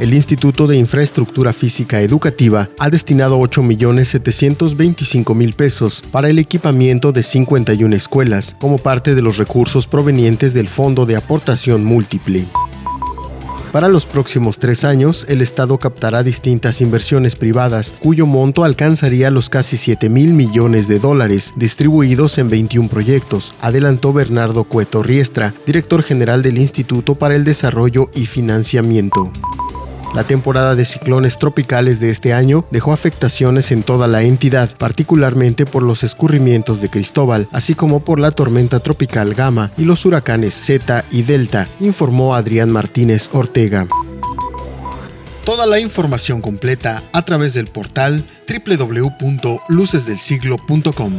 el Instituto de Infraestructura Física Educativa ha destinado 8.725.000 pesos para el equipamiento de 51 escuelas como parte de los recursos provenientes del Fondo de Aportación Múltiple. Para los próximos tres años, el Estado captará distintas inversiones privadas, cuyo monto alcanzaría los casi 7 mil millones de dólares, distribuidos en 21 proyectos, adelantó Bernardo Cueto Riestra, director general del Instituto para el Desarrollo y Financiamiento. La temporada de ciclones tropicales de este año dejó afectaciones en toda la entidad, particularmente por los escurrimientos de Cristóbal, así como por la tormenta tropical Gama y los huracanes Zeta y Delta, informó Adrián Martínez Ortega. Toda la información completa a través del portal www.lucesdelsiglo.com.